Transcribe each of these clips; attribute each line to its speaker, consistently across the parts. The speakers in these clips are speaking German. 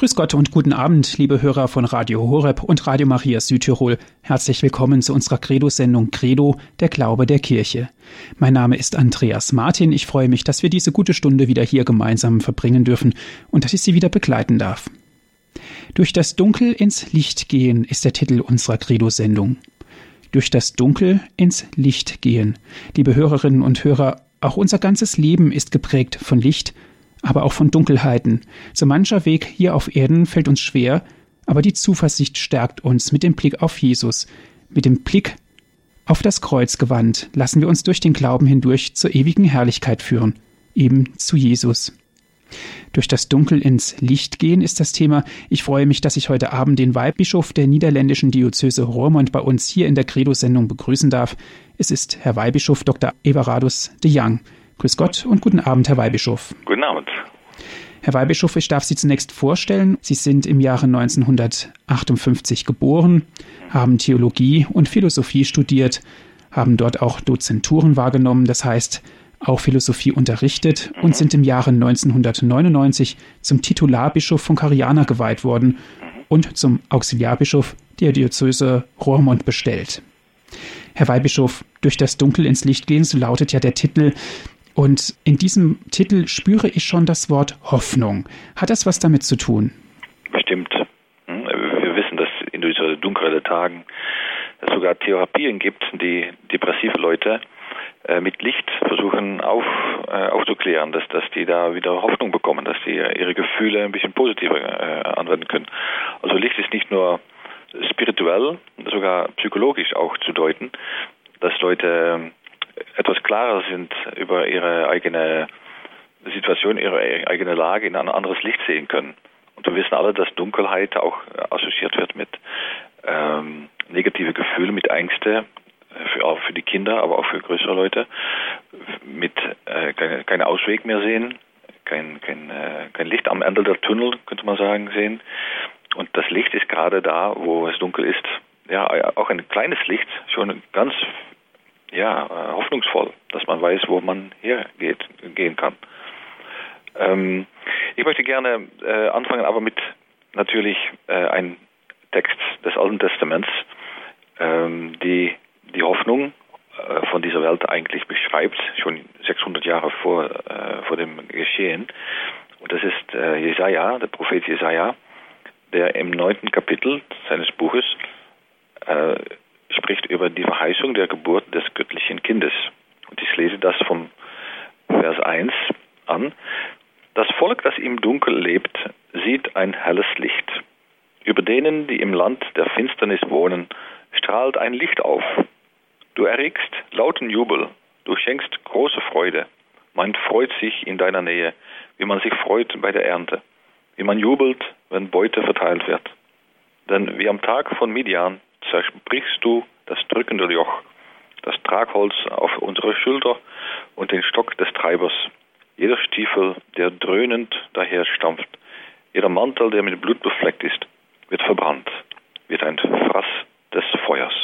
Speaker 1: Grüß Gott und guten Abend, liebe Hörer von Radio Horeb und Radio Maria Südtirol. Herzlich willkommen zu unserer Credo-Sendung Credo, der Glaube der Kirche. Mein Name ist Andreas Martin. Ich freue mich, dass wir diese gute Stunde wieder hier gemeinsam verbringen dürfen und dass ich Sie wieder begleiten darf. Durch das Dunkel ins Licht gehen ist der Titel unserer Credo-Sendung. Durch das Dunkel ins Licht gehen. Liebe Hörerinnen und Hörer, auch unser ganzes Leben ist geprägt von Licht aber auch von Dunkelheiten. So mancher Weg hier auf Erden fällt uns schwer, aber die Zuversicht stärkt uns mit dem Blick auf Jesus, mit dem Blick auf das Kreuz gewandt, lassen wir uns durch den Glauben hindurch zur ewigen Herrlichkeit führen, eben zu Jesus. Durch das Dunkel ins Licht gehen ist das Thema. Ich freue mich, dass ich heute Abend den Weihbischof der niederländischen Diözese Roermond bei uns hier in der Credo-Sendung begrüßen darf. Es ist Herr Weihbischof Dr. Everardus de Young. Grüß Gott und guten Abend, Herr Weihbischof.
Speaker 2: Guten Abend.
Speaker 1: Herr Weihbischof, ich darf Sie zunächst vorstellen. Sie sind im Jahre 1958 geboren, haben Theologie und Philosophie studiert, haben dort auch Dozenturen wahrgenommen, das heißt auch Philosophie unterrichtet und sind im Jahre 1999 zum Titularbischof von Cariana geweiht worden und zum Auxiliarbischof der Diözese Roermond bestellt. Herr Weihbischof, durch das Dunkel ins Licht gehen, so lautet ja der Titel und in diesem Titel spüre ich schon das Wort Hoffnung. Hat das was damit zu tun?
Speaker 2: Bestimmt. Hm, wir wissen, dass in diesen dunklen Tagen es sogar Therapien gibt, die depressive Leute äh, mit Licht versuchen auf, äh, aufzuklären, dass, dass die da wieder Hoffnung bekommen, dass die ihre Gefühle ein bisschen positiver äh, anwenden können. Also Licht ist nicht nur spirituell, sogar psychologisch auch zu deuten, dass Leute etwas klarer sind über ihre eigene Situation, ihre eigene Lage in ein anderes Licht sehen können. Und wir wissen alle, dass Dunkelheit auch assoziiert wird mit ähm, negative Gefühle, mit Ängste, für, auch für die Kinder, aber auch für größere Leute, mit äh, keine, keine Ausweg mehr sehen, kein, kein, äh, kein Licht am Ende der Tunnel, könnte man sagen, sehen. Und das Licht ist gerade da, wo es dunkel ist. Ja, auch ein kleines Licht, schon ganz ja, äh, hoffnungsvoll, dass man weiß, wo man hergeht, gehen kann. Ähm, ich möchte gerne äh, anfangen, aber mit natürlich äh, einem Text des Alten Testaments, ähm, die die Hoffnung äh, von dieser Welt eigentlich beschreibt, schon 600 Jahre vor, äh, vor dem Geschehen. Und das ist äh, Jesaja, der Prophet Jesaja, der im neunten Kapitel seines Buches spricht über die Verheißung der Geburt des göttlichen Kindes. Und ich lese das vom Vers 1 an. Das Volk, das im Dunkel lebt, sieht ein helles Licht. Über denen, die im Land der Finsternis wohnen, strahlt ein Licht auf. Du erregst lauten Jubel, du schenkst große Freude. Man freut sich in deiner Nähe, wie man sich freut bei der Ernte, wie man jubelt, wenn Beute verteilt wird. Denn wie am Tag von Midian zerbrichst du das drückende Joch, das Tragholz auf unsere Schulter und den Stock des Treibers. Jeder Stiefel, der dröhnend daher stampft, jeder Mantel, der mit Blut befleckt ist, wird verbrannt, wird ein Fraß des Feuers.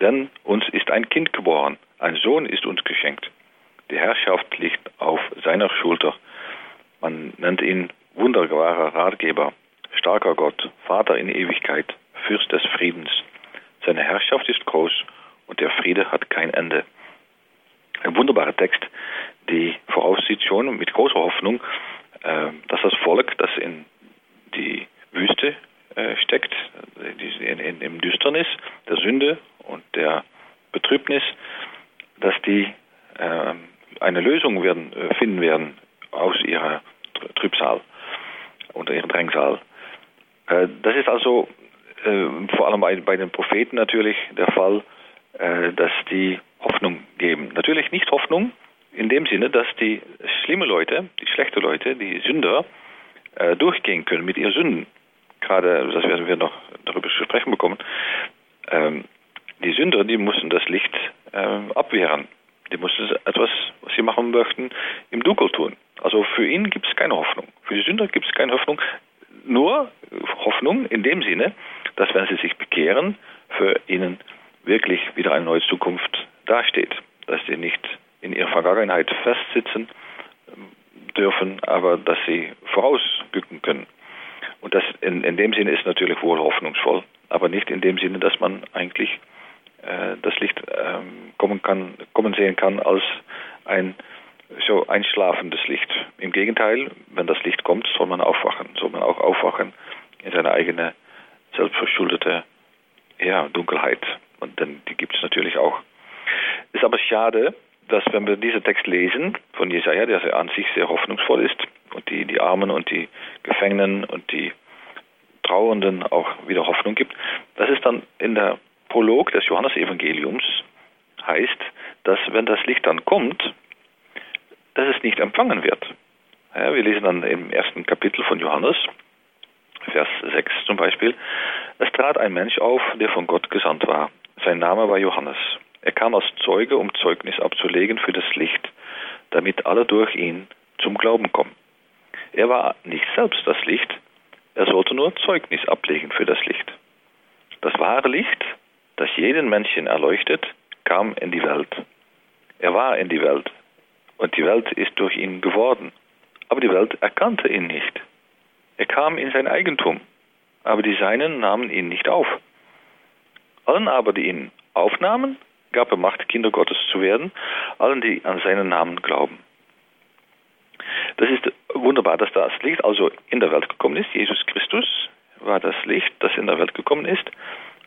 Speaker 2: Denn uns ist ein Kind geboren, ein Sohn ist uns geschenkt. Die Herrschaft liegt auf seiner Schulter. Man nennt ihn wunderbarer Ratgeber, starker Gott, Vater in Ewigkeit, Fürst des Friedens. Seine Herrschaft ist groß und der Friede hat kein Ende. Ein wunderbarer Text, die voraussieht schon mit großer Hoffnung, äh, dass das Volk, das in die Wüste äh, steckt, in, in, im Düsternis der Sünde und der Betrübnis, dass die äh, eine Lösung werden, äh, finden werden aus ihrer Trübsal oder ihrem Drängsal. Äh, das ist also äh, vor allem bei, bei, den Propheten natürlich der Fall, äh, dass die Hoffnung geben. Natürlich nicht Hoffnung in dem Sinne, dass die schlimme Leute, die schlechten Leute, die Sünder äh, durchgehen können mit ihren Sünden. Gerade, das werden wir noch darüber zu sprechen bekommen. Ähm, die Sünder, die mussten das Licht äh, abwehren. Die mussten etwas, was sie machen möchten, im Dunkel tun. Also für ihn gibt es keine Hoffnung. Für die Sünder gibt es keine Hoffnung. Nur Hoffnung in dem Sinne, dass wenn sie sich bekehren, für ihnen wirklich wieder eine neue Zukunft dasteht. Dass sie nicht in ihrer Vergangenheit festsitzen ähm, dürfen, aber dass sie vorausgucken können. Und dass in, in dem Sinne ist natürlich wohl hoffnungsvoll, aber nicht in dem Sinne, dass man eigentlich äh, das Licht ähm, kommen kann, kommen sehen kann als ein so einschlafendes Licht. Im Gegenteil, wenn das Licht kommt, soll man aufwachen, soll man auch aufwachen in seine eigene selbstverschuldete ja, Dunkelheit. Und denn die gibt es natürlich auch. Ist aber schade, dass wenn wir diesen Text lesen von Jesaja, der an sich sehr hoffnungsvoll ist und die, die Armen und die Gefangenen und die Trauernden auch wieder Hoffnung gibt, dass es dann in der Prolog des Johannesevangeliums heißt, dass wenn das Licht dann kommt, dass es nicht empfangen wird. Ja, wir lesen dann im ersten Kapitel von Johannes, Vers 6 zum Beispiel, es trat ein Mensch auf, der von Gott gesandt war. Sein Name war Johannes. Er kam als Zeuge, um Zeugnis abzulegen für das Licht, damit alle durch ihn zum Glauben kommen. Er war nicht selbst das Licht, er sollte nur Zeugnis ablegen für das Licht. Das wahre Licht, das jeden Menschen erleuchtet, kam in die Welt. Er war in die Welt und die Welt ist durch ihn geworden. Aber die Welt erkannte ihn nicht. Er kam in sein Eigentum, aber die Seinen nahmen ihn nicht auf. Allen aber, die ihn aufnahmen, gab er Macht, Kinder Gottes zu werden, allen, die an seinen Namen glauben. Das ist wunderbar, dass das Licht also in der Welt gekommen ist. Jesus Christus war das Licht, das in der Welt gekommen ist,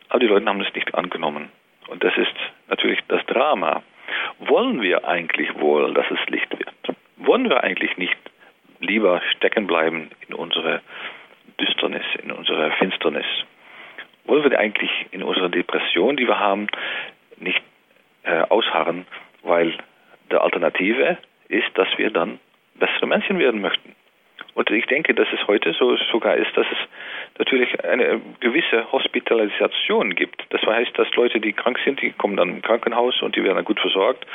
Speaker 2: aber die Leute haben es nicht angenommen. Und das ist natürlich das Drama. Wollen wir eigentlich wohl, dass es Licht wird? Wollen wir eigentlich nicht lieber stecken bleiben in unsere Düsternis, in unsere Finsternis? Wollen wir eigentlich in unserer Depression, die wir haben, nicht äh, ausharren, weil der Alternative ist, dass wir dann bessere Menschen werden möchten. Und ich denke, dass es heute so sogar ist, dass es natürlich eine gewisse Hospitalisation gibt. Das heißt, dass Leute, die krank sind, die kommen dann im Krankenhaus und die werden dann gut versorgt,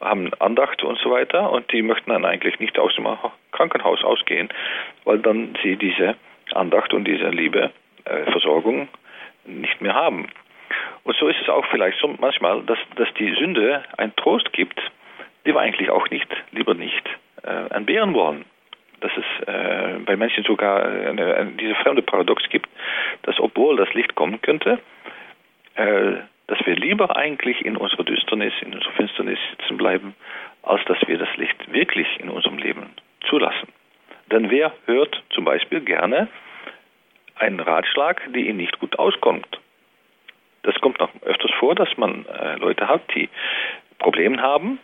Speaker 2: haben Andacht und so weiter und die möchten dann eigentlich nicht aus dem Krankenhaus ausgehen, weil dann sie diese Andacht und diese Liebe, äh, Versorgung nicht mehr haben. Und so ist es auch vielleicht so manchmal, dass, dass die Sünde einen Trost gibt, die wir eigentlich auch nicht, lieber nicht äh, entbehren wollen. Dass es äh, bei Menschen sogar eine, diese fremde Paradox gibt, dass obwohl das Licht kommen könnte, äh, dass wir lieber eigentlich in unserer Düsternis, in unserer Finsternis sitzen bleiben, als dass wir das Licht wirklich in unserem Leben zulassen. Denn wer hört zum Beispiel gerne einen Ratschlag, der ihm nicht gut auskommt? Das kommt noch öfters vor, dass man äh, Leute hat, die Probleme haben,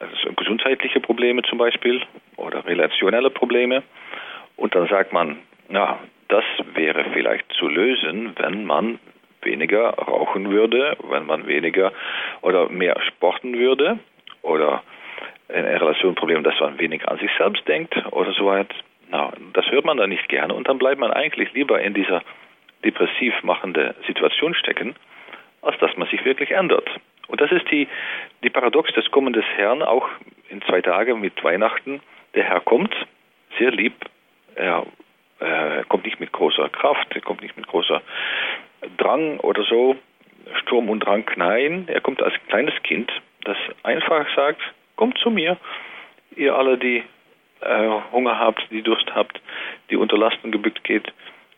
Speaker 2: also gesundheitliche Probleme zum Beispiel oder relationelle Probleme. Und dann sagt man, na, das wäre vielleicht zu lösen, wenn man weniger rauchen würde, wenn man weniger oder mehr sporten würde oder in Relation Problem, dass man weniger an sich selbst denkt oder so weiter. Na, das hört man dann nicht gerne und dann bleibt man eigentlich lieber in dieser depressiv machende Situation stecken, als dass man sich wirklich ändert. Und das ist die, die Paradox des Kommen des Herrn, auch in zwei Tagen mit Weihnachten. Der Herr kommt, sehr lieb, er äh, kommt nicht mit großer Kraft, er kommt nicht mit großer Drang oder so, Sturm und Drang, nein, er kommt als kleines Kind, das einfach sagt, kommt zu mir, ihr alle, die äh, Hunger habt, die Durst habt, die unter Lasten gebückt geht,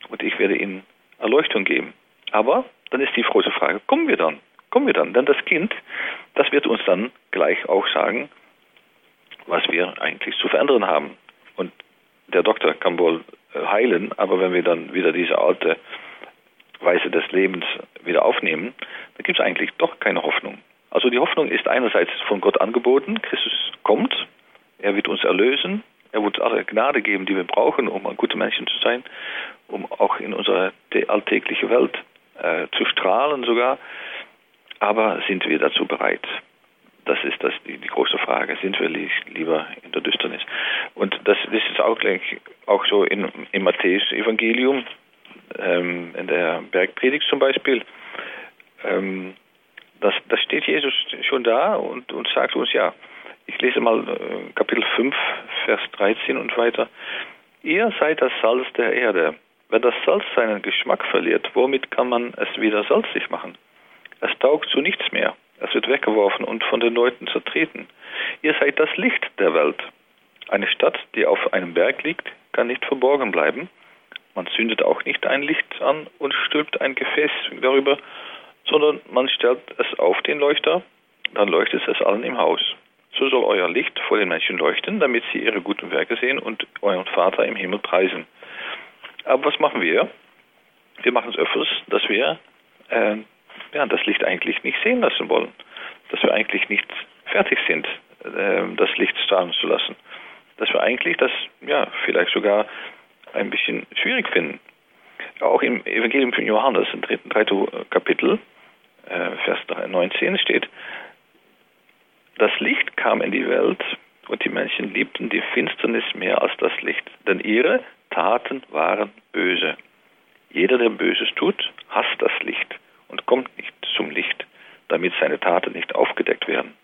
Speaker 2: und ich werde ihnen Erleuchtung geben. Aber dann ist die große Frage, kommen wir dann? Kommen wir dann? Denn das Kind, das wird uns dann gleich auch sagen, was wir eigentlich zu verändern haben. Und der Doktor kann wohl äh, heilen, aber wenn wir dann wieder diese alte Weise des Lebens wieder aufnehmen, dann gibt es eigentlich doch keine Hoffnung. Also die Hoffnung ist einerseits von Gott angeboten, Christus kommt, er wird uns erlösen, er wird alle Gnade geben, die wir brauchen, um ein guter Menschen zu sein, um auch in unserer alltäglichen Welt äh, zu strahlen sogar. Aber sind wir dazu bereit? Das ist das, die, die große Frage. Sind wir lieber in der Düsternis? Und das, das ist auch, auch so in, im Matthäus-Evangelium, ähm, in der Bergpredigt zum Beispiel. Ähm, das, das steht Jesus schon da und, und sagt uns, ja, ich lese mal äh, Kapitel 5, Vers 13 und weiter. Ihr seid das Salz der Erde. Wenn das Salz seinen Geschmack verliert, womit kann man es wieder salzig machen? Es taugt zu nichts mehr. Es wird weggeworfen und von den Leuten zertreten. Ihr seid das Licht der Welt. Eine Stadt, die auf einem Berg liegt, kann nicht verborgen bleiben. Man zündet auch nicht ein Licht an und stülpt ein Gefäß darüber, sondern man stellt es auf den Leuchter, dann leuchtet es allen im Haus. So soll euer Licht vor den Menschen leuchten, damit sie ihre guten Werke sehen und euren Vater im Himmel preisen. Aber was machen wir? Wir machen es öfters, dass wir äh, ja, das Licht eigentlich nicht sehen lassen wollen. Dass wir eigentlich nicht fertig sind, äh, das Licht strahlen zu lassen. Dass wir eigentlich das ja, vielleicht sogar ein bisschen schwierig finden. Auch im Evangelium von Johannes, im dritten Kapitel, äh, Vers 19 steht, das Licht kam in die Welt und die Menschen liebten die Finsternis mehr als das Licht, denn ihre Taten waren böse. Jeder, der Böses tut, hasst das Licht und kommt nicht zum Licht, damit seine Taten nicht aufgedeckt werden.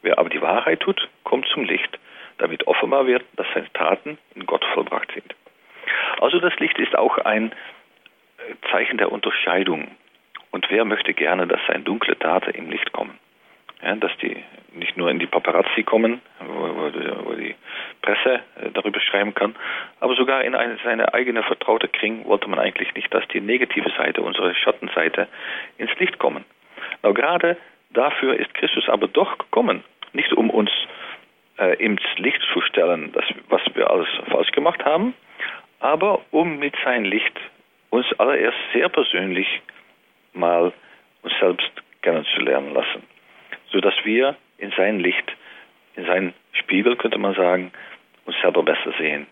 Speaker 2: Wer aber die Wahrheit tut, kommt zum Licht, damit offenbar wird, dass seine Taten in Gott vollbracht sind. Also das Licht ist auch ein äh, Zeichen der Unterscheidung. Und wer möchte gerne, dass seine dunkle Taten im Licht kommen? Ja, dass die nicht nur in die Paparazzi kommen, wo, wo, wo die Presse äh, darüber schreiben kann, aber sogar in eine, seine eigene vertraute Kring wollte man eigentlich nicht, dass die negative Seite, unsere Schattenseite, ins Licht kommen. Na, gerade dafür ist Christus aber doch gekommen, nicht um uns äh, ins Licht zu stellen, das, was wir alles falsch gemacht haben, aber um mit seinem Licht uns allererst sehr persönlich mal uns selbst kennenzulernen lassen, sodass wir in sein Licht, in seinen Spiegel, könnte man sagen, uns selber besser sehen.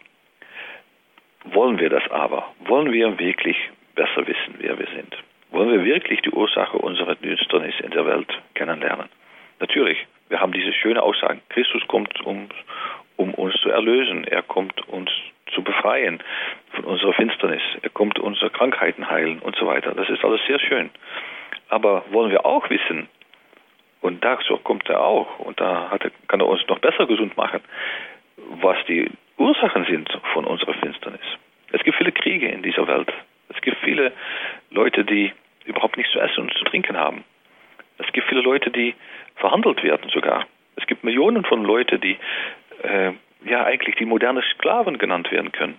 Speaker 2: Wollen wir das aber? Wollen wir wirklich besser wissen, wer wir sind? Wollen wir wirklich die Ursache unserer Düsternis in der Welt kennenlernen? Natürlich, wir haben diese schöne Aussage, Christus kommt, um, um uns zu erlösen. Er kommt uns zu befreien von unserer Finsternis. Er kommt unsere Krankheiten heilen und so weiter. Das ist alles sehr schön. Aber wollen wir auch wissen, und dazu kommt er auch, und da er, kann er uns noch besser gesund machen, was die Ursachen sind von unserer Finsternis. Es gibt viele Kriege in dieser Welt. Es gibt viele Leute, die überhaupt nichts zu essen und zu trinken haben. Es gibt viele Leute, die verhandelt werden sogar. Es gibt Millionen von Leuten, die äh, ja eigentlich die moderne Sklaven genannt werden können.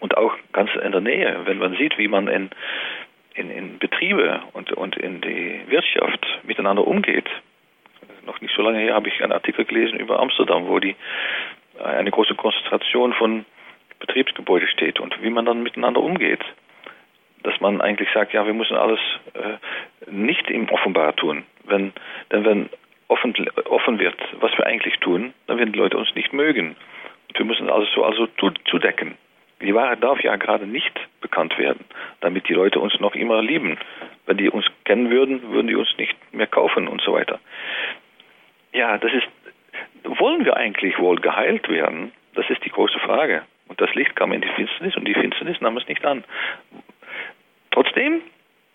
Speaker 2: Und auch ganz in der Nähe, wenn man sieht, wie man in in, in Betriebe und, und in die Wirtschaft miteinander umgeht. Noch nicht so lange her habe ich einen Artikel gelesen über Amsterdam, wo die, äh, eine große Konzentration von Betriebsgebäuden steht und wie man dann miteinander umgeht. Dass man eigentlich sagt, ja, wir müssen alles äh, nicht im Offenbar tun. Wenn, denn wenn offen, offen wird, was wir eigentlich tun, dann werden die Leute uns nicht mögen. Und wir müssen alles so also zudecken. Die Wahrheit darf ja gerade nicht bekannt werden, damit die Leute uns noch immer lieben. Wenn die uns kennen würden, würden die uns nicht mehr kaufen und so weiter. Ja, das ist, wollen wir eigentlich wohl geheilt werden? Das ist die große Frage. Und das Licht kam in die Finsternis und die Finsternis nahm es nicht an. Trotzdem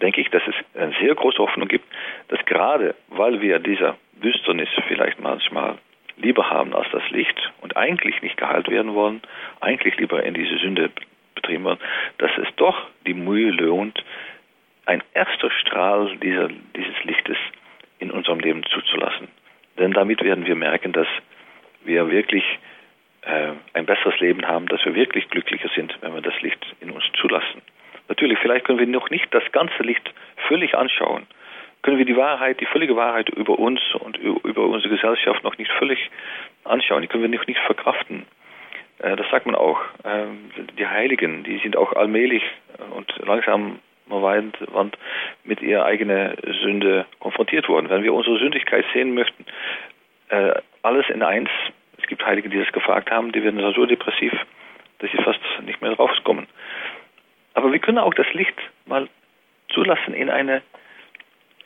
Speaker 2: denke ich, dass es eine sehr große Hoffnung gibt, dass gerade weil wir dieser Düsternis vielleicht manchmal lieber haben als das Licht und eigentlich nicht geheilt werden wollen, eigentlich lieber in diese Sünde betrieben wollen, dass es doch die Mühe lohnt, ein erster Strahl dieser, dieses Lichtes in unserem Leben zuzulassen. Denn damit werden wir merken, dass wir wirklich äh, ein besseres Leben haben, dass wir wirklich glücklicher sind, wenn wir das Licht in uns zulassen. Natürlich, vielleicht können wir noch nicht das ganze Licht völlig anschauen, können wir die Wahrheit, die völlige Wahrheit über uns und über unsere Gesellschaft noch nicht völlig anschauen. Die können wir noch nicht verkraften. Äh, das sagt man auch. Ähm, die Heiligen, die sind auch allmählich und langsam mit ihrer eigenen Sünde konfrontiert worden. Wenn wir unsere Sündigkeit sehen möchten, äh, alles in eins, es gibt Heilige, die das gefragt haben, die werden so depressiv, dass sie fast nicht mehr rauskommen. Aber wir können auch das Licht mal zulassen in eine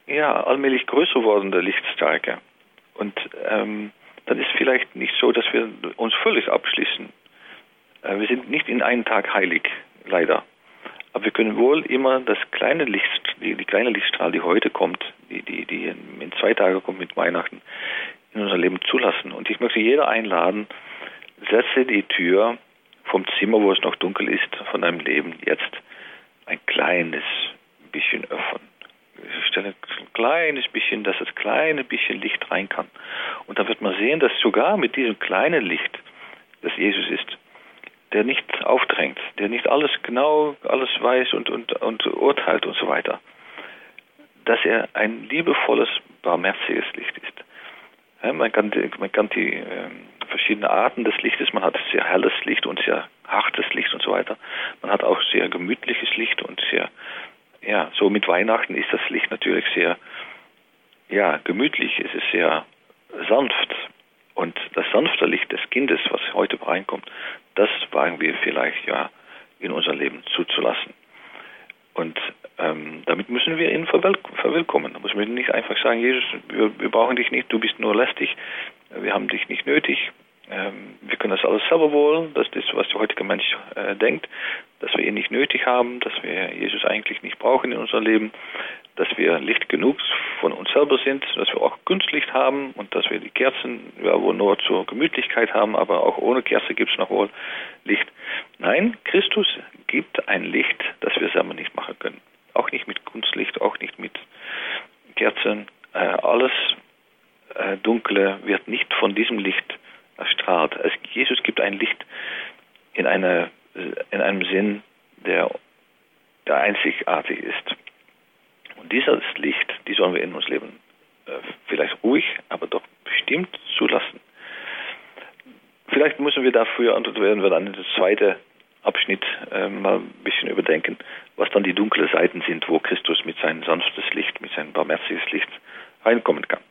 Speaker 2: ja, allmählich größer wordende Lichtstärke. Und ähm, dann ist vielleicht nicht so, dass wir uns völlig abschließen. Äh, wir sind nicht in einem Tag heilig, leider. Aber wir können wohl immer das kleine Licht, die, die kleine Lichtstrahl, die heute kommt, die, die, die in zwei Tagen kommt mit Weihnachten, in unser Leben zulassen. Und ich möchte jeder einladen, setze die Tür vom Zimmer, wo es noch dunkel ist, von deinem Leben jetzt ein kleines bisschen öffnen stelle ein kleines bisschen, dass das kleine bisschen Licht rein kann. Und dann wird man sehen, dass sogar mit diesem kleinen Licht, das Jesus ist, der nicht aufdrängt, der nicht alles genau, alles weiß und, und, und urteilt und so weiter. Dass er ein liebevolles, barmherziges Licht ist. Ja, man, kann, man kann die äh, verschiedenen Arten des Lichtes, man hat sehr helles Licht und sehr hartes Licht und so weiter. Man hat auch sehr gemütliches Licht und sehr, so mit Weihnachten ist das Licht natürlich sehr, ja, gemütlich, es ist sehr sanft. Und das sanfte Licht des Kindes, was heute reinkommt, das wagen wir vielleicht ja in unser Leben zuzulassen. Und ähm, damit müssen wir ihn verwillkommen. Da müssen wir nicht einfach sagen, Jesus, wir, wir, brauchen dich nicht, du bist nur lästig, wir haben dich nicht nötig. Ähm, wir können das alles selber wohl, das ist, was der heutige Mensch äh, denkt, dass wir ihn nicht nötig haben, dass wir Jesus eigentlich nicht brauchen in unserem Leben dass wir Licht genug von uns selber sind, dass wir auch Kunstlicht haben und dass wir die Kerzen ja, wohl nur zur Gemütlichkeit haben, aber auch ohne Kerze gibt es noch wohl Licht. Nein, Christus gibt ein Licht, das wir selber nicht machen können. Auch nicht mit Kunstlicht, auch nicht mit Kerzen. Äh, alles äh, Dunkle wird nicht von diesem Licht erstrahlt. Also Jesus gibt ein Licht in, eine, in einem Sinn, der, der einzigartig ist. Und dieses Licht, die sollen wir in uns leben, äh, vielleicht ruhig, aber doch bestimmt zulassen. Vielleicht müssen wir dafür, und werden wir dann in den zweiten Abschnitt äh, mal ein bisschen überdenken, was dann die dunklen Seiten sind, wo Christus mit seinem sanftes Licht, mit seinem barmherziges Licht reinkommen kann.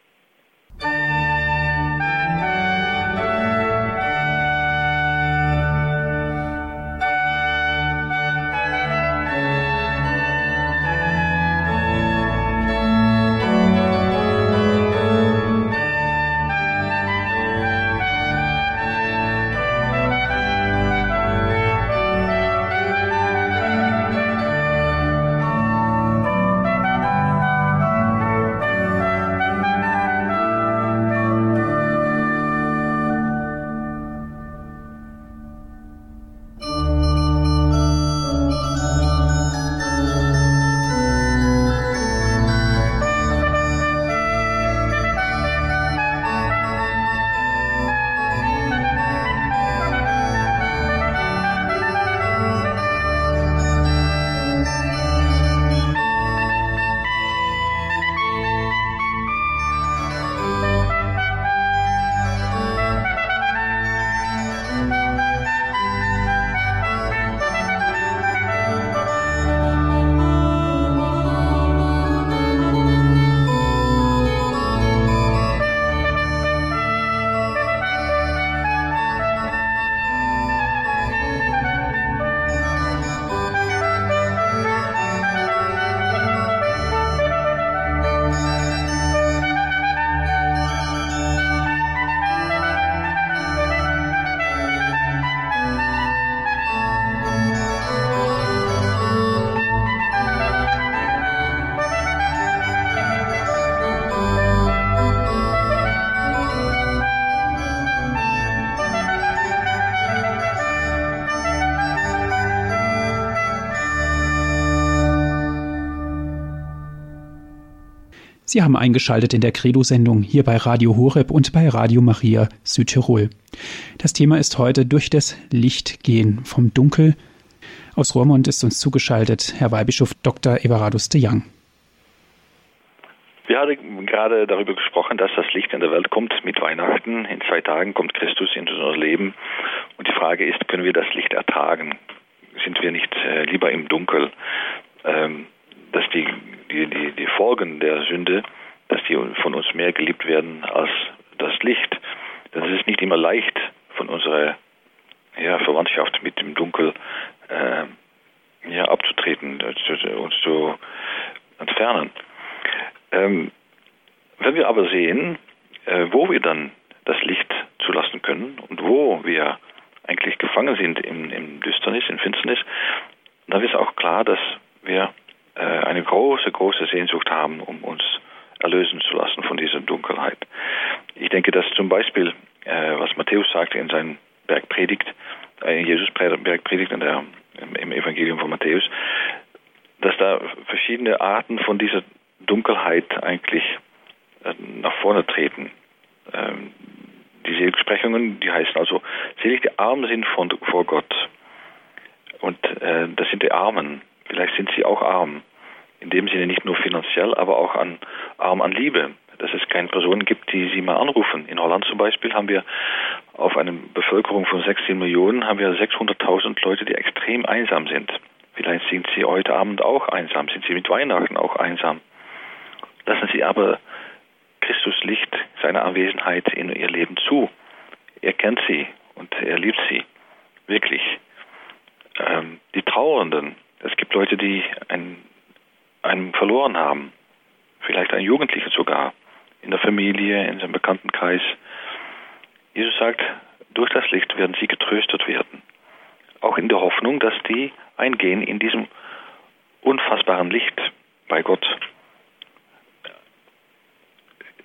Speaker 1: Sie haben eingeschaltet in der Credo-Sendung hier bei Radio Horeb und bei Radio Maria Südtirol. Das Thema ist heute durch das Licht gehen vom Dunkel. Aus Roermond ist uns zugeschaltet Herr Weihbischof Dr. Everardus de Young.
Speaker 2: Wir hatten gerade darüber gesprochen, dass das Licht in der Welt kommt mit Weihnachten. In zwei Tagen kommt Christus in unser Leben. Und die Frage ist, können wir das Licht ertragen? Sind wir nicht äh, lieber im Dunkel? Ähm, dass die die, die, die Folgen der Sünde, dass die von uns mehr geliebt werden als das Licht. Denn es ist nicht immer leicht, von unserer ja, Verwandtschaft mit dem Dunkel äh, ja, abzutreten, uns zu entfernen. Ähm, wenn wir aber sehen, äh, wo wir dann das Licht zulassen können und wo wir eigentlich gefangen sind im, im Düsternis, in Finsternis, dann ist auch klar, dass wir eine große, große Sehnsucht haben, um uns erlösen zu lassen von dieser Dunkelheit. Ich denke, dass zum Beispiel, äh, was Matthäus sagt in seinem Bergpredigt, äh, in Jesus Bergpredigt in der, im Evangelium von Matthäus, dass da verschiedene Arten von dieser Dunkelheit eigentlich nach vorne treten. Ähm, die Seligsprechungen, die heißen also, selig die Armen sind vor Gott, äh, das sind die Armen. Vielleicht sind sie auch arm. In dem Sinne nicht nur finanziell, aber auch an, arm an Liebe. Dass es keine Personen gibt, die sie mal anrufen. In Holland zum Beispiel haben wir auf einer Bevölkerung von 16 Millionen haben wir 600.000 Leute, die extrem einsam sind. Vielleicht sind sie heute Abend auch einsam, sind sie mit Weihnachten auch einsam. Lassen Sie aber Christus Licht, seine Anwesenheit in ihr Leben zu. Er kennt sie und er liebt sie. Wirklich. Ähm, die Trauernden. Es gibt Leute, die einen, einen verloren haben. Vielleicht ein Jugendlicher sogar. In der Familie, in seinem Bekanntenkreis. Jesus sagt, durch das Licht werden sie getröstet werden. Auch in der Hoffnung, dass die eingehen in diesem unfassbaren Licht bei Gott.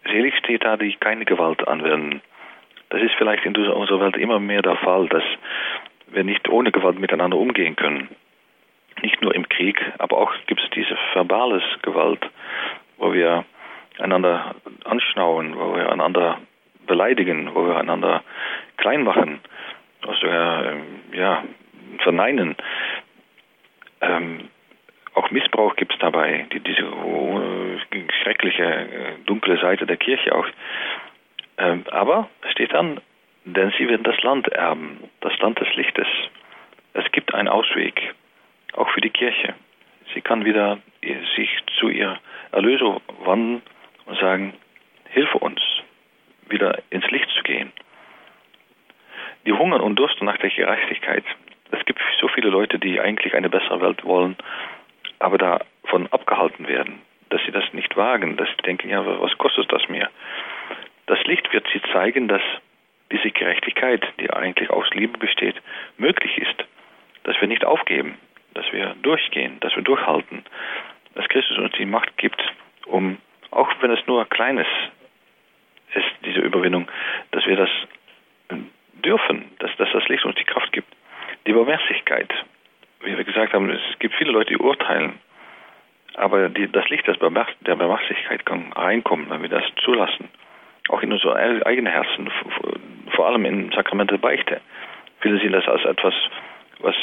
Speaker 2: Selig steht da, die keine Gewalt anwenden. Das ist vielleicht in unserer Welt immer mehr der Fall, dass wir nicht ohne Gewalt miteinander umgehen können. Nicht nur im Krieg, aber auch gibt es diese verbales Gewalt, wo wir einander anschnauen, wo wir einander beleidigen, wo wir einander klein machen, also, ja, verneinen. Ähm, auch Missbrauch gibt es dabei, die, diese uh, schreckliche, äh, dunkle Seite der Kirche auch. Ähm, aber es steht dann, denn sie werden das Land erben, das Land des Lichtes. Es gibt einen Ausweg, auch für die Kirche. Sie kann wieder sich zu ihrer Erlösung wandern und sagen, hilfe uns, wieder ins Licht zu gehen. Die hungern und dursten nach der Gerechtigkeit. Es gibt so viele Leute, die eigentlich eine bessere Welt wollen, aber davon abgehalten werden, dass sie das nicht wagen, dass sie denken, ja, was kostet das mir? Das Licht wird sie zeigen, dass diese Gerechtigkeit, die eigentlich aus Liebe besteht, möglich ist. Dass wir nicht aufgeben, dass wir durchgehen, dass wir durchhalten, dass Christus uns die Macht gibt, um, auch wenn es nur kleines ist, diese Überwindung, dass wir das dürfen, dass, dass das Licht uns die Kraft gibt. Die Barmherzigkeit, wie wir gesagt haben, es gibt viele Leute, die urteilen. Aber die, das Licht der Barmherzigkeit kann reinkommen, wenn wir das zulassen. Auch in unser eigenes Herzen, vor allem im Sakrament der Beichte. Viele sehen das als etwas, was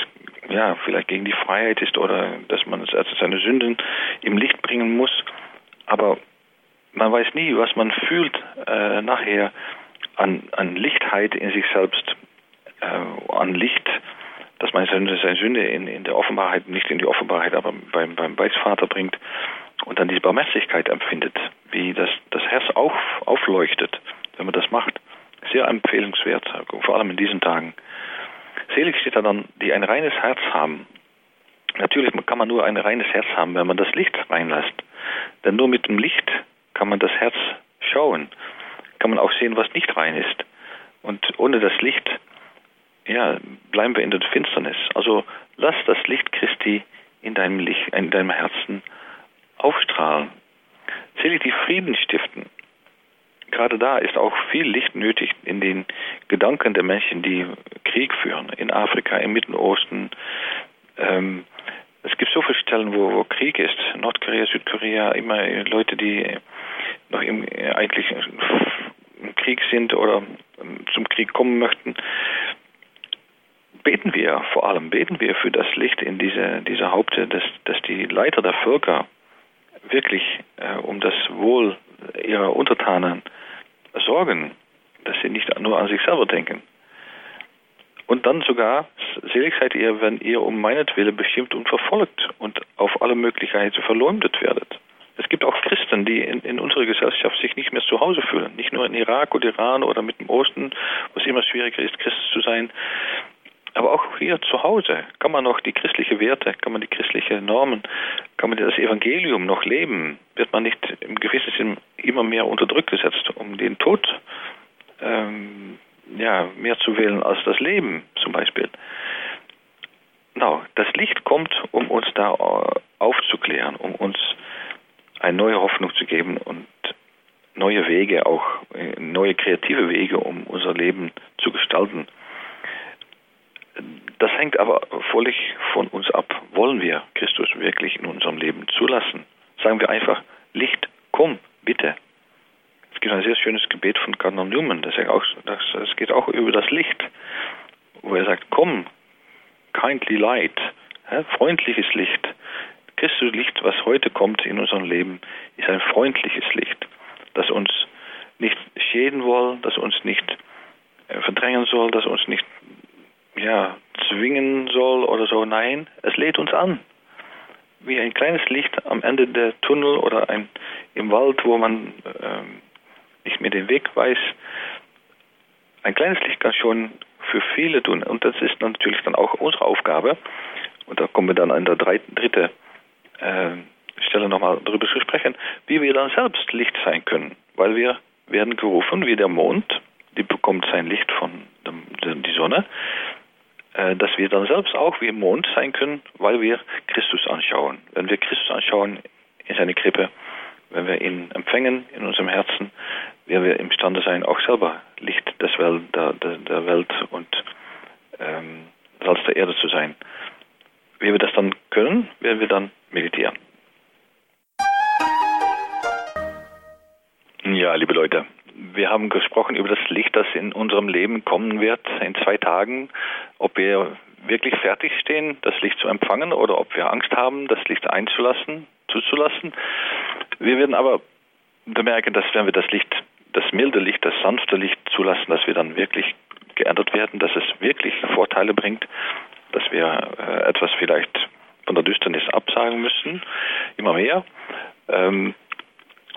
Speaker 2: ja vielleicht gegen die Freiheit ist oder dass man es als seine Sünden im Licht bringen muss. Aber man weiß nie, was man fühlt äh, nachher an, an Lichtheit in sich selbst, äh, an Licht, dass man seine, seine Sünde in, in der Offenbarkeit, nicht in die Offenbarkeit, aber beim, beim Beichtvater bringt und dann diese Barmherzigkeit empfindet, wie das, das Herz auf, aufleuchtet, wenn man das macht. Sehr empfehlenswert, vor allem in diesen Tagen. Selig steht da dann, die ein reines Herz haben. Natürlich kann man nur ein reines Herz haben, wenn man das Licht reinlässt. Denn nur mit dem Licht kann man das Herz schauen, kann man auch sehen, was nicht rein ist. Und ohne das Licht ja, bleiben wir in der Finsternis. Also lass das Licht Christi in deinem, Licht, in deinem Herzen aufstrahlen. Selig die Frieden stiften. Gerade da ist auch viel Licht nötig in den Gedanken der Menschen, die Krieg führen. In Afrika, im Mittleren Osten. Ähm, es gibt so viele Stellen, wo, wo Krieg ist. Nordkorea, Südkorea, immer Leute, die noch im, eigentlich im Krieg sind oder zum Krieg kommen möchten beten wir vor allem, beten wir für das Licht in diese, diese Haupte, dass, dass die Leiter der Völker wirklich äh, um das Wohl ihrer Untertanen sorgen, dass sie nicht nur an sich selber denken. Und dann sogar, selig seid ihr, wenn ihr um meinetwillen bestimmt und verfolgt und auf alle Möglichkeiten verleumdet werdet. Es gibt auch Christen, die in, in, unserer Gesellschaft sich nicht mehr zu Hause fühlen. Nicht nur in Irak oder Iran oder mit dem Osten, wo es immer schwieriger ist, Christ zu sein. Aber auch hier zu Hause kann man noch die christlichen Werte, kann man die christlichen Normen, kann man das Evangelium noch leben, wird man nicht im gewissen Sinn immer mehr unter Druck gesetzt, um den Tod ähm, ja, mehr zu wählen als das Leben zum Beispiel. No, das Licht kommt, um uns da äh, aufzuklären, um uns eine neue Hoffnung zu geben und neue Wege, auch äh, neue kreative Wege, um unser Leben zu gestalten. Das hängt aber völlig von uns ab. Wollen wir Christus wirklich in unserem Leben zulassen? Sagen wir einfach, Licht, komm, bitte. Es gibt ein sehr schönes Gebet von Cardinal Newman, das, auch, das, das geht auch über das Licht, wo er sagt, komm, kindly light, freundliches Licht. Christus Licht, was heute kommt in unserem Leben, ist ein freundliches Licht, das uns nicht schäden soll, das uns nicht äh, verdrängen soll, das uns nicht ja, zwingen soll oder so. Nein, es lädt uns an. Wie ein kleines Licht am Ende der Tunnel oder ein, im Wald, wo man ähm, nicht mehr den Weg weiß. Ein kleines Licht kann schon für viele tun. Und das ist natürlich dann auch unsere Aufgabe. Und da kommen wir dann an der dritte äh, Stelle nochmal darüber zu sprechen, wie wir dann selbst Licht sein können. Weil wir werden gerufen, wie der Mond, die bekommt sein Licht von der, die Sonne, dass wir dann selbst auch wie im Mond sein können, weil wir Christus anschauen. Wenn wir Christus anschauen in seine Krippe, wenn wir ihn empfangen in unserem Herzen, werden wir imstande sein, auch selber Licht des Welt, der, der, der Welt und ähm, Salz der Erde zu sein. Wie wir das dann können, werden wir dann meditieren. Wir haben gesprochen über das Licht, das in unserem Leben kommen wird in zwei Tagen, ob wir wirklich fertig stehen, das Licht zu empfangen oder ob wir Angst haben, das Licht einzulassen, zuzulassen. Wir werden aber bemerken, dass wenn wir das Licht, das milde Licht, das sanfte Licht zulassen, dass wir dann wirklich geändert werden, dass es wirklich Vorteile bringt, dass wir äh, etwas vielleicht von der Düsternis absagen müssen, immer mehr. Ähm,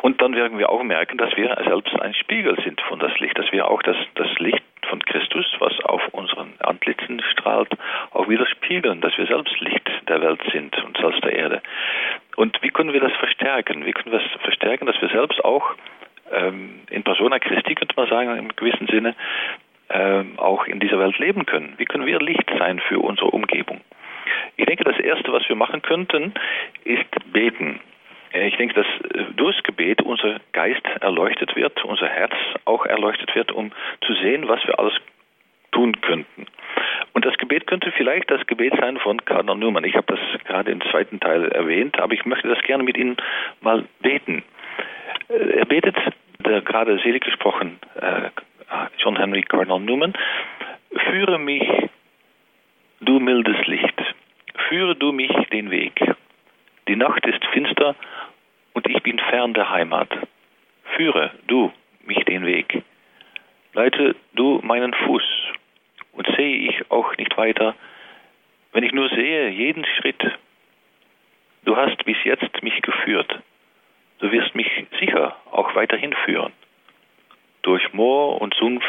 Speaker 2: und dann werden wir auch merken, dass wir selbst ein Spiegel sind von das Licht, dass wir auch das, das Licht von Christus, was auf unseren Antlitzen strahlt, auch wieder spiegeln, dass wir selbst Licht der Welt sind und Salz der Erde. Und wie können wir das verstärken? Wie können wir das verstärken, dass wir selbst auch ähm, in persona Christi, könnte man sagen, im gewissen Sinne, ähm, auch in dieser Welt leben können? Wie können wir Licht sein für unsere Umgebung? Ich denke, das Erste, was wir machen könnten, ist beten. Äh, ich denke, dass äh, durchs Gebet unser Geist erleuchtet wird, unser Herz auch erleuchtet wird, um zu sehen, was wir alles tun könnten. Und das Gebet könnte vielleicht das Gebet sein von Kardinal Newman. Ich habe das gerade im zweiten Teil erwähnt, aber ich möchte das gerne mit Ihnen mal beten. Äh, er betet, der gerade selig gesprochen, John Henry Cardinal Newman, führe mich, du mildes Licht, führe du mich den Weg. Die Nacht ist finster und ich bin fern der Heimat. Führe du mich den Weg. Leite du meinen Fuß und sehe ich auch nicht weiter, wenn ich nur sehe jeden Schritt. Du hast bis jetzt mich geführt. Du wirst mich sicher auch weiterhin führen. Durch Moor und Sumpf,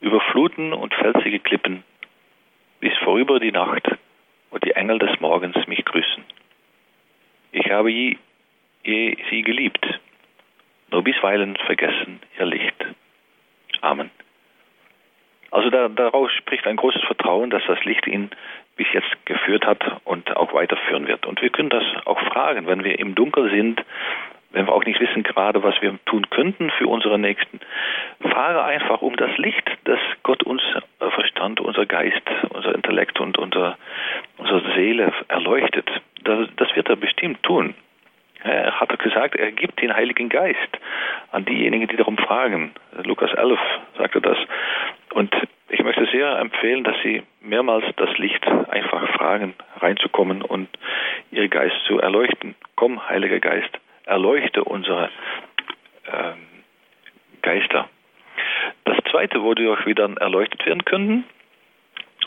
Speaker 2: über Fluten und felsige Klippen, bis vorüber die Nacht und die Engel des Morgens mich grüßen. Ich habe je, sie geliebt, nur bisweilen vergessen ihr Licht. Amen. Also da, daraus spricht ein großes Vertrauen, dass das Licht ihn bis jetzt geführt hat und auch weiterführen wird. Und wir können das auch fragen, wenn wir im Dunkel sind, wenn wir auch nicht wissen gerade, was wir tun könnten für unsere Nächsten. Frage einfach um das Licht, das Gott uns Verstand, unser Geist, unser Intellekt und unser, unsere Seele erleuchtet. Das, das wird er bestimmt tun. Er hat gesagt, er gibt den Heiligen Geist an diejenigen, die darum fragen. Lukas 11 sagte das. Und ich möchte sehr empfehlen, dass Sie mehrmals das Licht einfach fragen, reinzukommen und Ihr Geist zu erleuchten. Komm, Heiliger Geist, erleuchte unsere ähm, Geister. Das Zweite, wodurch wir dann erleuchtet werden könnten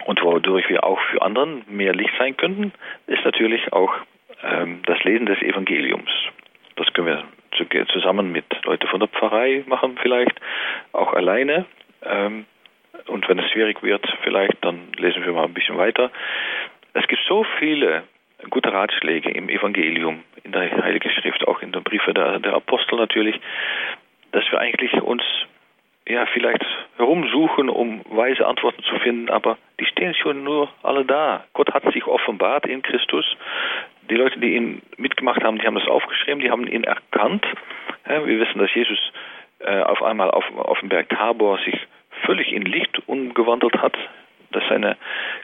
Speaker 2: und wodurch wir auch für anderen mehr Licht sein könnten, ist natürlich auch das Lesen des Evangeliums. Das können wir zusammen mit Leuten von der Pfarrei machen vielleicht, auch alleine. Ähm, und wenn es schwierig wird, vielleicht, dann lesen wir mal ein bisschen weiter. Es gibt so viele gute Ratschläge im Evangelium, in der Heiligen Schrift, auch in den Briefen der, der Apostel natürlich, dass wir eigentlich uns ja vielleicht herumsuchen, um weise Antworten zu finden, aber die stehen schon nur alle da. Gott hat sich offenbart in Christus. Die Leute, die ihn mitgemacht haben, die haben das aufgeschrieben, die haben ihn erkannt. Wir wissen, dass Jesus äh, auf einmal auf, auf dem Berg Tabor sich völlig in Licht umgewandelt hat, dass seine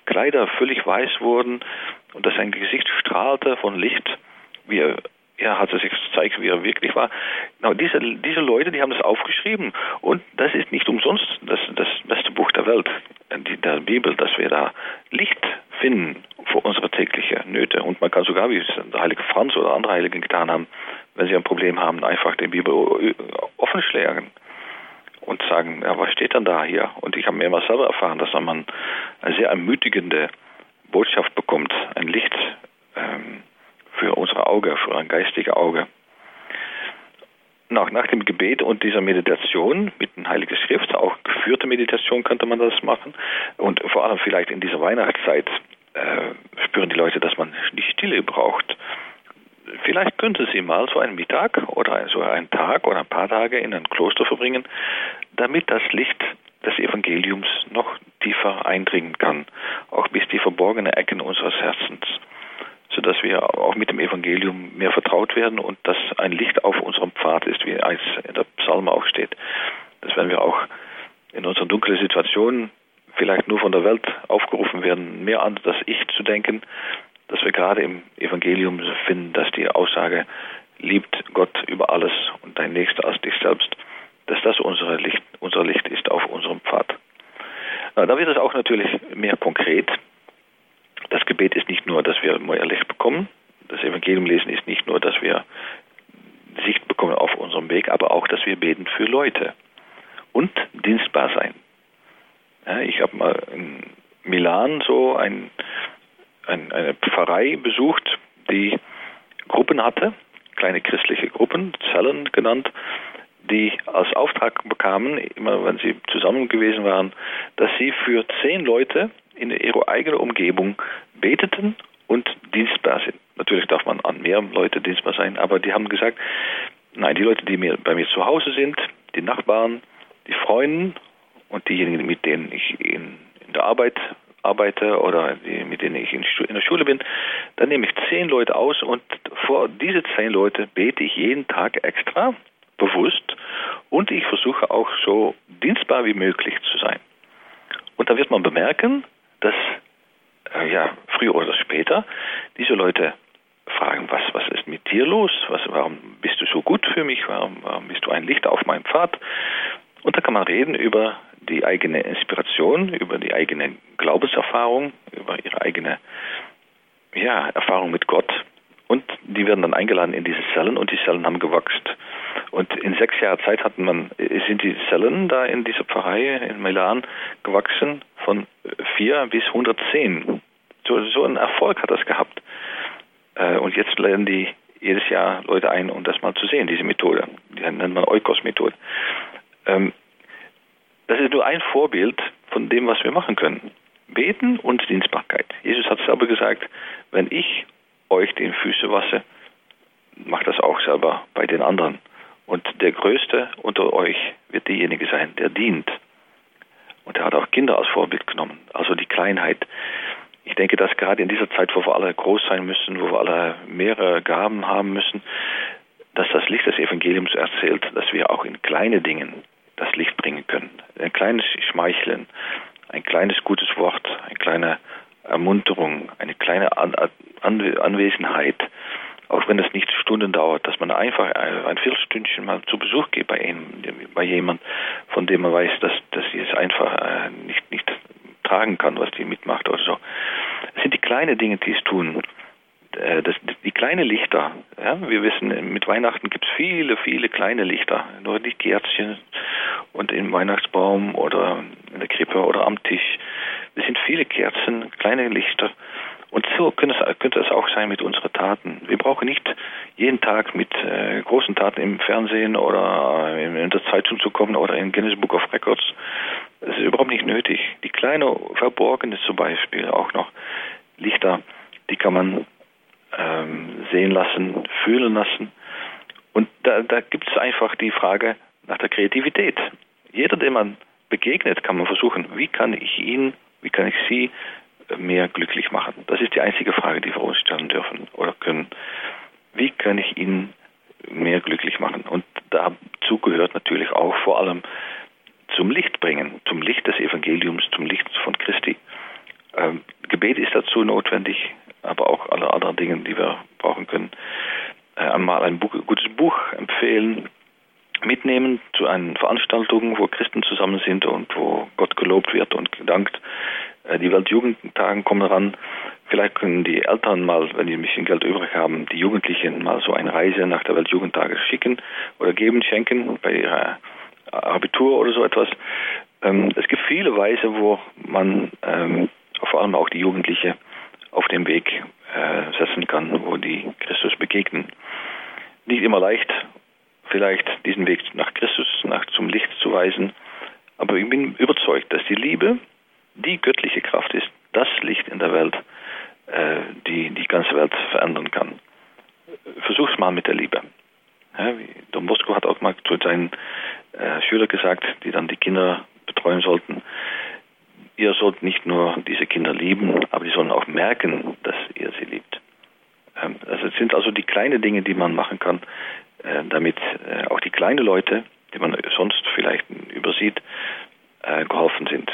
Speaker 2: Kleider völlig weiß wurden und dass sein Gesicht strahlte von Licht, er hat sich gezeigt, wie er wirklich war. Genau, diese, diese Leute, die haben das aufgeschrieben. Und das ist nicht umsonst das, das beste Buch der Welt, die, der Bibel, dass wir da Licht finden für unsere tägliche Nöte. Und man kann sogar, wie es der heilige Franz oder andere Heiligen getan haben, wenn sie ein Problem haben, einfach die Bibel offenschlägen und sagen, ja, was steht denn da hier? Und ich habe mehrmals selber erfahren, dass man eine sehr ermutigende Botschaft bekommt, ein Licht ähm, für unser Auge, für ein geistiges Auge. Nach, nach dem Gebet und dieser Meditation mit dem Heiligen Schrift, auch geführte Meditation könnte man das machen. Und vor allem vielleicht in dieser Weihnachtszeit äh, spüren die Leute, dass man die Stille braucht. Vielleicht könnten Sie mal so einen Mittag oder so einen Tag oder ein paar Tage in ein Kloster verbringen, damit das Licht des Evangeliums noch tiefer eindringen kann, auch bis die verborgenen Ecken unseres Herzens, sodass wir auch mit dem Evangelium mehr vertraut werden und dass ein Licht auf unserem Pfad ist, wie es in der Psalme auch steht. Dass wenn wir auch in unseren dunklen Situationen vielleicht nur von der Welt aufgerufen werden, mehr an das Ich zu denken, dass wir gerade im Evangelium finden, dass die Aussage liebt Gott über alles und dein Nächster als dich selbst, dass das unser Licht, unser Licht ist auf unserem Pfad. Na, da wird es auch natürlich mehr konkret. Das Gebet ist nicht nur, dass wir mehr Licht bekommen. Das Evangelium lesen ist nicht nur, dass wir Sicht bekommen auf unserem Weg, aber auch, dass wir beten für Leute und dienstbar sein. Ja, ich habe mal in Milan so ein, ein, eine Pfarrei besucht, die Gruppen hatte, kleine christliche Gruppen, Zellen genannt, die als Auftrag bekamen, immer wenn sie zusammen gewesen waren, dass sie für zehn Leute in ihrer eigenen Umgebung beteten und dienstbar sind. Natürlich darf man an mehr Leute dienstbar sein, aber die haben gesagt, nein, die Leute, die mir, bei mir zu Hause sind, die Nachbarn, die Freunde und diejenigen, mit denen ich in, in der Arbeit arbeite oder die, mit denen ich in, in, der Schule bin, dann nehme ich zehn Leute aus und vor diese zehn Leute bete ich jeden Tag extra, bewusst und ich versuche auch so dienstbar wie möglich zu sein. Und da wird man bemerken, dass äh, ja früher oder später diese Leute fragen, was, was ist mit dir los? Was, warum bist du so gut für mich? Warum, warum bist du ein Licht auf meinem Pfad? Und da kann man reden über die eigene Inspiration, über die eigene Glaubenserfahrung, über ihre eigene ja, Erfahrung mit Gott. Und die werden dann eingeladen in diese Zellen und die Zellen haben gewachsen. Und in sechs Jahren Zeit hatten man, sind die Zellen da in dieser Pfarrei in Milan gewachsen von vier bis 110. So, so einen Erfolg hat das gehabt. Äh, und jetzt lernen die jedes Jahr Leute ein, um das mal zu sehen, diese Methode. Die nennt man Eukos-Methode. Ähm, das ist nur ein Vorbild von dem, was wir machen können. Beten und Dienstbarkeit. Jesus hat selber gesagt, wenn ich euch den Füße wasche, macht das auch selber bei den anderen. Und der Größte unter euch wird derjenige sein, der dient. Und er hat auch Kinder als Vorbild genommen, also die Kleinheit. Ich denke, dass gerade in dieser Zeit, wo wir alle groß sein müssen, wo wir alle mehrere Gaben haben müssen, dass das Licht des Evangeliums erzählt, dass wir auch in kleine Dingen das Licht bringen können. Ein kleines Schmeicheln, ein kleines gutes Wort, eine kleine Ermunterung, eine kleine An An Anwesenheit, auch wenn es nicht Stunden dauert, dass man einfach ein Viertelstündchen mal zu Besuch geht bei, einem, bei jemand, von dem man weiß, dass, dass sie es einfach äh, nicht, nicht tragen kann, was die mitmacht oder so. Es sind die kleinen Dinge, die es tun. Äh, das, die kleinen Lichter, ja, wir wissen, mit Weihnachten gibt es viele, viele kleine Lichter. Nur die Kerzchen und im Weihnachtsbaum oder in der Krippe oder am Tisch. Es sind viele Kerzen, kleine Lichter. Und so könnte es, auch sein mit unseren Taten. Wir brauchen nicht jeden Tag mit äh, großen Taten im Fernsehen oder in, in der Zeitung zu kommen oder in Guinness Book of Records. Das ist überhaupt nicht nötig. Die kleine Verborgene zum Beispiel auch noch Lichter, die kann man ähm, sehen lassen, fühlen lassen. Und da, da gibt es einfach die Frage nach der Kreativität. Jeder, dem man begegnet, kann man versuchen, wie kann ich ihn, wie kann ich sie mehr glücklich machen? Das ist die einzige Frage, die wir uns stellen dürfen oder können. Wie kann ich ihn mehr glücklich machen? Und dazu gehört natürlich auch vor allem zum Licht bringen, zum Licht des Evangeliums, zum Licht von Christi. Ähm, Gebet ist dazu notwendig, aber auch alle anderen Dinge, die wir brauchen können. Äh, einmal ein Buch, gutes Buch empfehlen, mitnehmen zu einer Veranstaltung, wo Christen zusammen sind und wo Gott gelobt wird und gedankt. Äh, die Weltjugendtagen kommen ran. Vielleicht können die Eltern mal, wenn die ein bisschen Geld übrig haben, die Jugendlichen mal so eine Reise nach der Weltjugendtage schicken oder geben, schenken bei ihrer Abitur oder so etwas. Ähm, es gibt viele Weise, wo man ähm, vor allem auch die Jugendliche auf den Weg äh, setzen kann, wo die Christus begegnen. Nicht immer leicht, vielleicht diesen Weg nach Christus, nach zum Licht zu weisen, aber ich bin überzeugt, dass die Liebe die göttliche Kraft ist, das Licht in der Welt, äh, die die ganze Welt verändern kann. Versuch's mal mit der Liebe. Ja, Don Bosco hat auch mal zu seinen äh, Schülern gesagt, die dann die Kinder betreuen sollten, ihr sollt nicht nur diese Kinder lieben, aber die sollen auch merken, dass ihr sie liebt. Ähm, also es sind also die kleinen Dinge, die man machen kann, damit äh, auch die kleinen Leute, die man sonst vielleicht übersieht, äh, geholfen sind.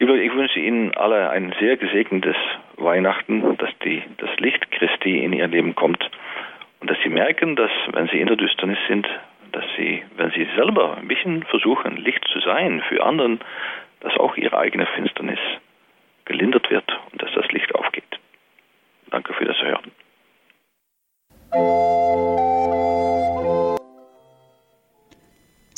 Speaker 2: Ich wünsche Ihnen alle ein sehr gesegnetes Weihnachten, dass die, das Licht Christi in Ihr Leben kommt und dass Sie merken, dass wenn Sie in der Düsternis sind, dass Sie, wenn Sie selber ein bisschen versuchen, Licht zu sein für anderen, dass auch Ihre eigene Finsternis gelindert wird und dass das Licht aufgeht. Danke für das Hören.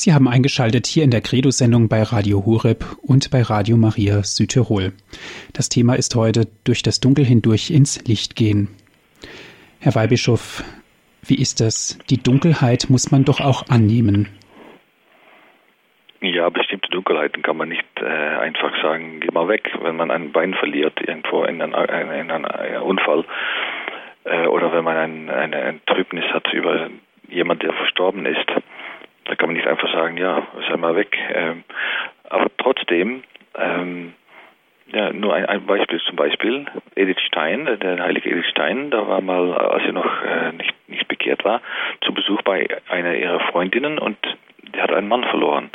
Speaker 1: Sie haben eingeschaltet hier in der Credo-Sendung bei Radio Horeb und bei Radio Maria Südtirol. Das Thema ist heute durch das Dunkel hindurch ins Licht gehen. Herr Weihbischof, wie ist das? Die Dunkelheit muss man doch auch annehmen.
Speaker 2: Ja, bestimmte Dunkelheiten kann man nicht äh, einfach sagen, geh mal weg, wenn man ein Bein verliert irgendwo in einem, in einem Unfall äh, oder wenn man ein, eine Entrübnis hat über jemand, der verstorben ist da kann man nicht einfach sagen, ja, sei mal weg. Ähm, aber trotzdem, ähm, ja, nur ein, ein, Beispiel zum Beispiel, Edith Stein, der heilige Edith Stein, da war mal, als sie noch äh, nicht, nicht bekehrt war, zu Besuch bei einer ihrer Freundinnen und die hat einen Mann verloren.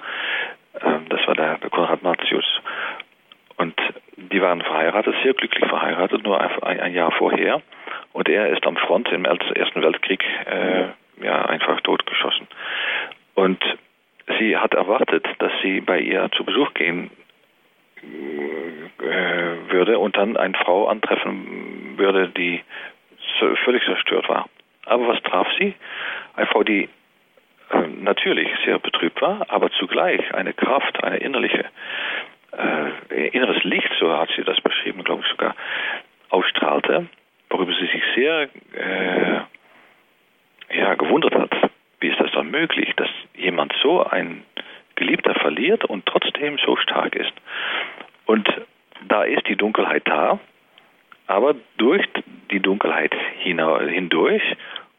Speaker 2: Ähm, das war der, der Konrad Martius. Und die waren verheiratet, sehr glücklich verheiratet, nur ein, ein Jahr vorher. Und er ist am Front im Ersten Weltkrieg äh, ja, einfach totgeschossen. Und sie hat erwartet, dass sie bei ihr zu Besuch gehen äh, würde und dann eine Frau antreffen würde, die völlig zerstört war. Aber was traf sie? Eine Frau, die äh, natürlich sehr betrübt war, aber zugleich eine Kraft, eine innerliche, äh, inneres Licht, so hat sie das beschrieben, glaube ich sogar, ausstrahlte, worüber sie sich sehr äh, ja, gewundert hat. Möglich, dass jemand so ein Geliebter verliert und trotzdem so stark ist? Und da ist die Dunkelheit da, aber durch die Dunkelheit hindurch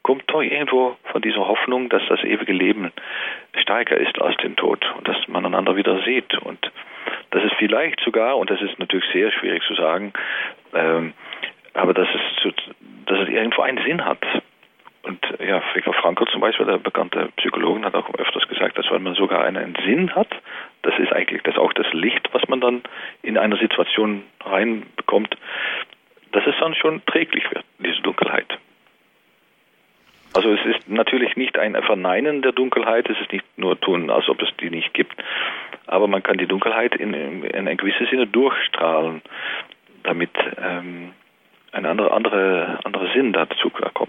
Speaker 2: kommt doch irgendwo von dieser Hoffnung, dass das ewige Leben stärker ist als den Tod und dass man einander wieder sieht. Und das ist vielleicht sogar, und das ist natürlich sehr schwierig zu sagen, ähm, aber dass es, dass es irgendwo einen Sinn hat. Und ja, Viktor Frankl zum Beispiel, der bekannte Psychologe, hat auch öfters gesagt, dass wenn man sogar einen Sinn hat, das ist eigentlich das auch das Licht, was man dann in einer Situation reinbekommt, dass es dann schon träglich wird, diese Dunkelheit. Also es ist natürlich nicht ein Verneinen der Dunkelheit, es ist nicht nur tun, als ob es die nicht gibt, aber man kann die Dunkelheit in, in einem gewissen Sinne durchstrahlen, damit ähm, ein anderer andere, andere Sinn dazu kommt.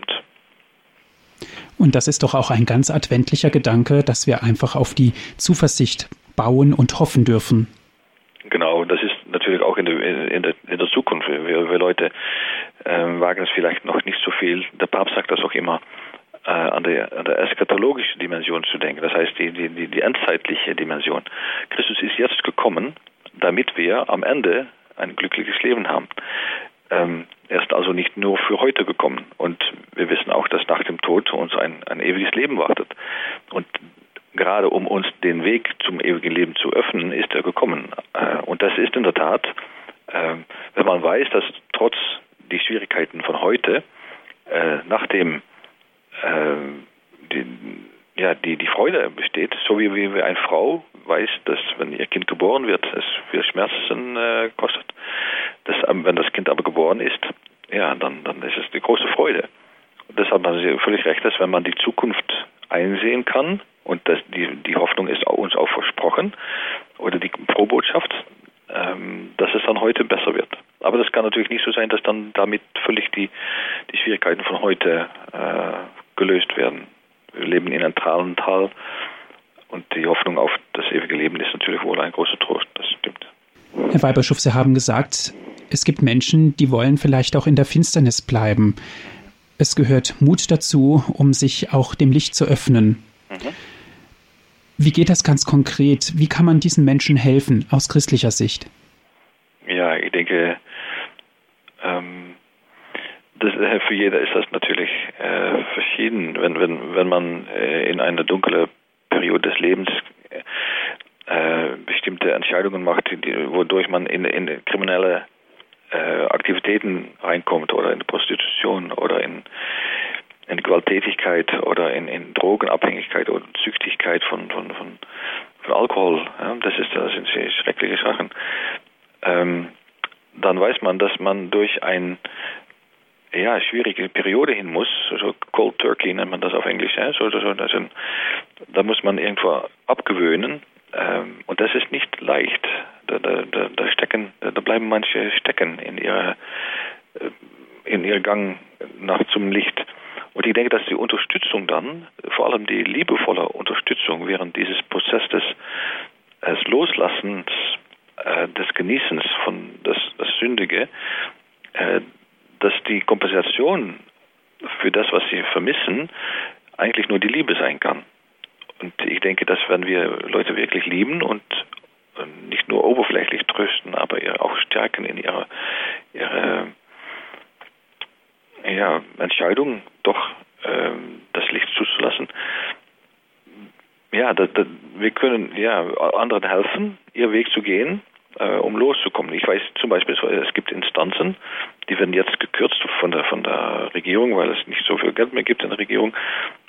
Speaker 1: Und das ist doch auch ein ganz adventlicher Gedanke, dass wir einfach auf die Zuversicht bauen und hoffen dürfen.
Speaker 2: Genau, das ist natürlich auch in der, in der, in der Zukunft. Wir, wir Leute äh, wagen es vielleicht noch nicht so viel. Der Papst sagt das auch immer, äh, an, der, an der eschatologischen Dimension zu denken. Das heißt, die, die, die endzeitliche Dimension. Christus ist jetzt gekommen, damit wir am Ende ein glückliches Leben haben. Ähm, er ist also nicht nur für heute gekommen. Und wir wissen auch, dass nach dem Tod uns ein, ein ewiges Leben wartet. Und gerade um uns den Weg zum ewigen Leben zu öffnen, ist er gekommen. Äh, und das ist in der Tat, äh, wenn man weiß, dass trotz die Schwierigkeiten von heute, äh, nachdem die, ja, die, die Freude besteht, so wie, wie eine Frau weiß, dass wenn ihr Kind geboren wird, es viel Schmerzen kostet. Das, wenn das Kind aber geboren ist, ja, dann, dann ist es die große Freude. Und deshalb haben Sie völlig recht, dass wenn man die Zukunft einsehen kann, und das, die, die Hoffnung ist uns auch versprochen, oder die Probotschaft, ähm, dass es dann heute besser wird. Aber das kann natürlich nicht so sein, dass dann damit völlig die, die Schwierigkeiten von heute äh, gelöst werden. Wir leben in einem Tal und die Hoffnung auf das ewige Leben ist natürlich wohl ein großer Trost, das stimmt.
Speaker 1: Herr Weiberschuff, Sie haben gesagt, es gibt Menschen, die wollen vielleicht auch in der Finsternis bleiben. Es gehört Mut dazu, um sich auch dem Licht zu öffnen. Mhm. Wie geht das ganz konkret? Wie kann man diesen Menschen helfen aus christlicher Sicht?
Speaker 2: Ja, ich denke, ähm, das, äh, für jeder ist das natürlich äh, verschieden. Wenn, wenn, wenn man äh, in eine dunkle Periode des Lebens äh, bestimmte Entscheidungen macht, die, wodurch man in, in kriminelle äh, Aktivitäten reinkommt oder in Prostitution oder in, in Gewalttätigkeit oder in, in Drogenabhängigkeit oder Züchtigkeit von, von, von, von Alkohol. Ja, das, ist, das sind schreckliche Sachen. Ähm, dann weiß man, dass man durch eine ja, schwierige Periode hin muss, so Cold Turkey nennt man das auf Englisch, ja, so, so, das sind, da muss man irgendwo abgewöhnen ähm, und das ist nicht leicht. Da, da, da, da stecken, da, bleiben manche stecken in ihrer äh, in ihr Gang nach zum Licht. Und ich denke, dass die Unterstützung dann, vor allem die liebevolle Unterstützung während dieses Prozesses des, des Loslassens, äh, des Genießens von das, das Sündige, äh, dass die Kompensation für das, was sie vermissen, eigentlich nur die Liebe sein kann. Und ich denke, dass wenn wir Leute wirklich lieben und nicht nur oberflächlich trösten, aber auch stärken in ihrer, ihrer ja, Entscheidung, doch äh, das Licht zuzulassen. Ja, da, da, wir können ja anderen helfen, ihr Weg zu gehen, äh, um loszukommen. Ich weiß zum Beispiel, es gibt Instanzen, die werden jetzt gekürzt von der von der Regierung, weil es nicht so viel Geld mehr gibt in der Regierung.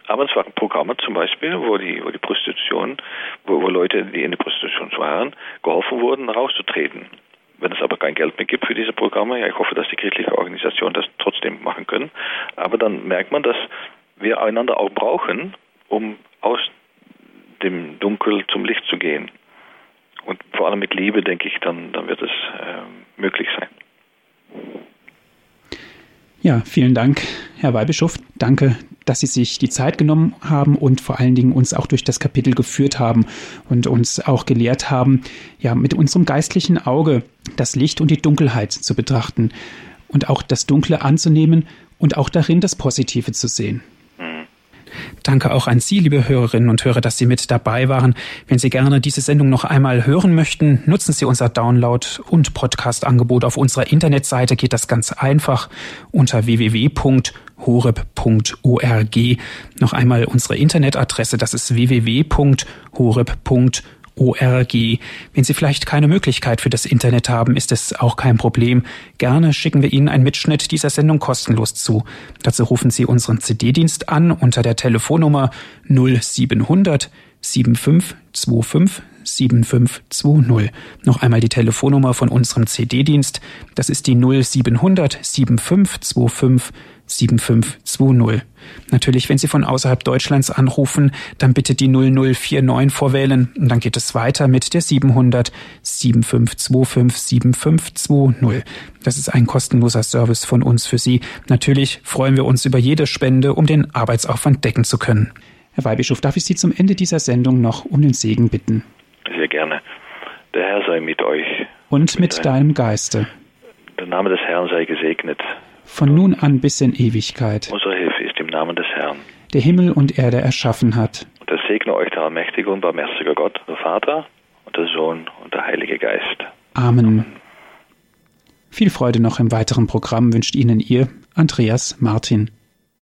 Speaker 2: Aber es waren Programme zum Beispiel, wo die, wo die Prostitution, wo, wo Leute, die in der Prostitution waren, geholfen wurden, rauszutreten. Wenn es aber kein Geld mehr gibt für diese Programme, ja, ich hoffe, dass die christliche Organisation das trotzdem machen können. Aber dann merkt man, dass wir einander auch brauchen, um aus dem Dunkel zum Licht zu gehen. Und vor allem mit Liebe, denke ich, dann, dann wird es äh, möglich sein.
Speaker 1: Ja, vielen Dank, Herr Weihbischof. Danke, dass Sie sich die Zeit genommen haben und vor allen Dingen uns auch durch das Kapitel geführt haben und uns auch gelehrt haben, ja, mit unserem geistlichen Auge das Licht und die Dunkelheit zu betrachten und auch das Dunkle anzunehmen und auch darin das Positive zu sehen. Danke auch an Sie, liebe Hörerinnen und Hörer, dass Sie mit dabei waren. Wenn Sie gerne diese Sendung noch einmal hören möchten, nutzen Sie unser Download- und Podcast-Angebot auf unserer Internetseite. Geht das ganz einfach unter www.horeb.org. Noch einmal unsere Internetadresse, das ist www.horeb.org. ORG. Wenn Sie vielleicht keine Möglichkeit für das Internet haben, ist es auch kein Problem. Gerne schicken wir Ihnen einen Mitschnitt dieser Sendung kostenlos zu. Dazu rufen Sie unseren CD-Dienst an unter der Telefonnummer 0700 7525 7520. Noch einmal die Telefonnummer von unserem CD-Dienst. Das ist die 0700 7525 7520. Natürlich, wenn Sie von außerhalb Deutschlands anrufen, dann bitte die 0049 vorwählen und dann geht es weiter mit der 700 7525 7520. Das ist ein kostenloser Service von uns für Sie. Natürlich freuen wir uns über jede Spende, um den Arbeitsaufwand decken zu können. Herr Weihbischof, darf ich Sie zum Ende dieser Sendung noch um den Segen bitten?
Speaker 2: Sehr gerne. Der Herr sei mit euch.
Speaker 1: Und mit, mit deinem Geiste.
Speaker 2: Der Name des Herrn sei gesegnet
Speaker 1: von nun an bis in Ewigkeit.
Speaker 2: Unsere Hilfe ist im Namen des Herrn,
Speaker 1: der Himmel und Erde erschaffen hat.
Speaker 2: Und er segne euch der allmächtige und barmherzige Gott, der Vater und der Sohn und der Heilige Geist.
Speaker 1: Amen. Viel Freude noch im weiteren Programm wünscht Ihnen Ihr Andreas Martin.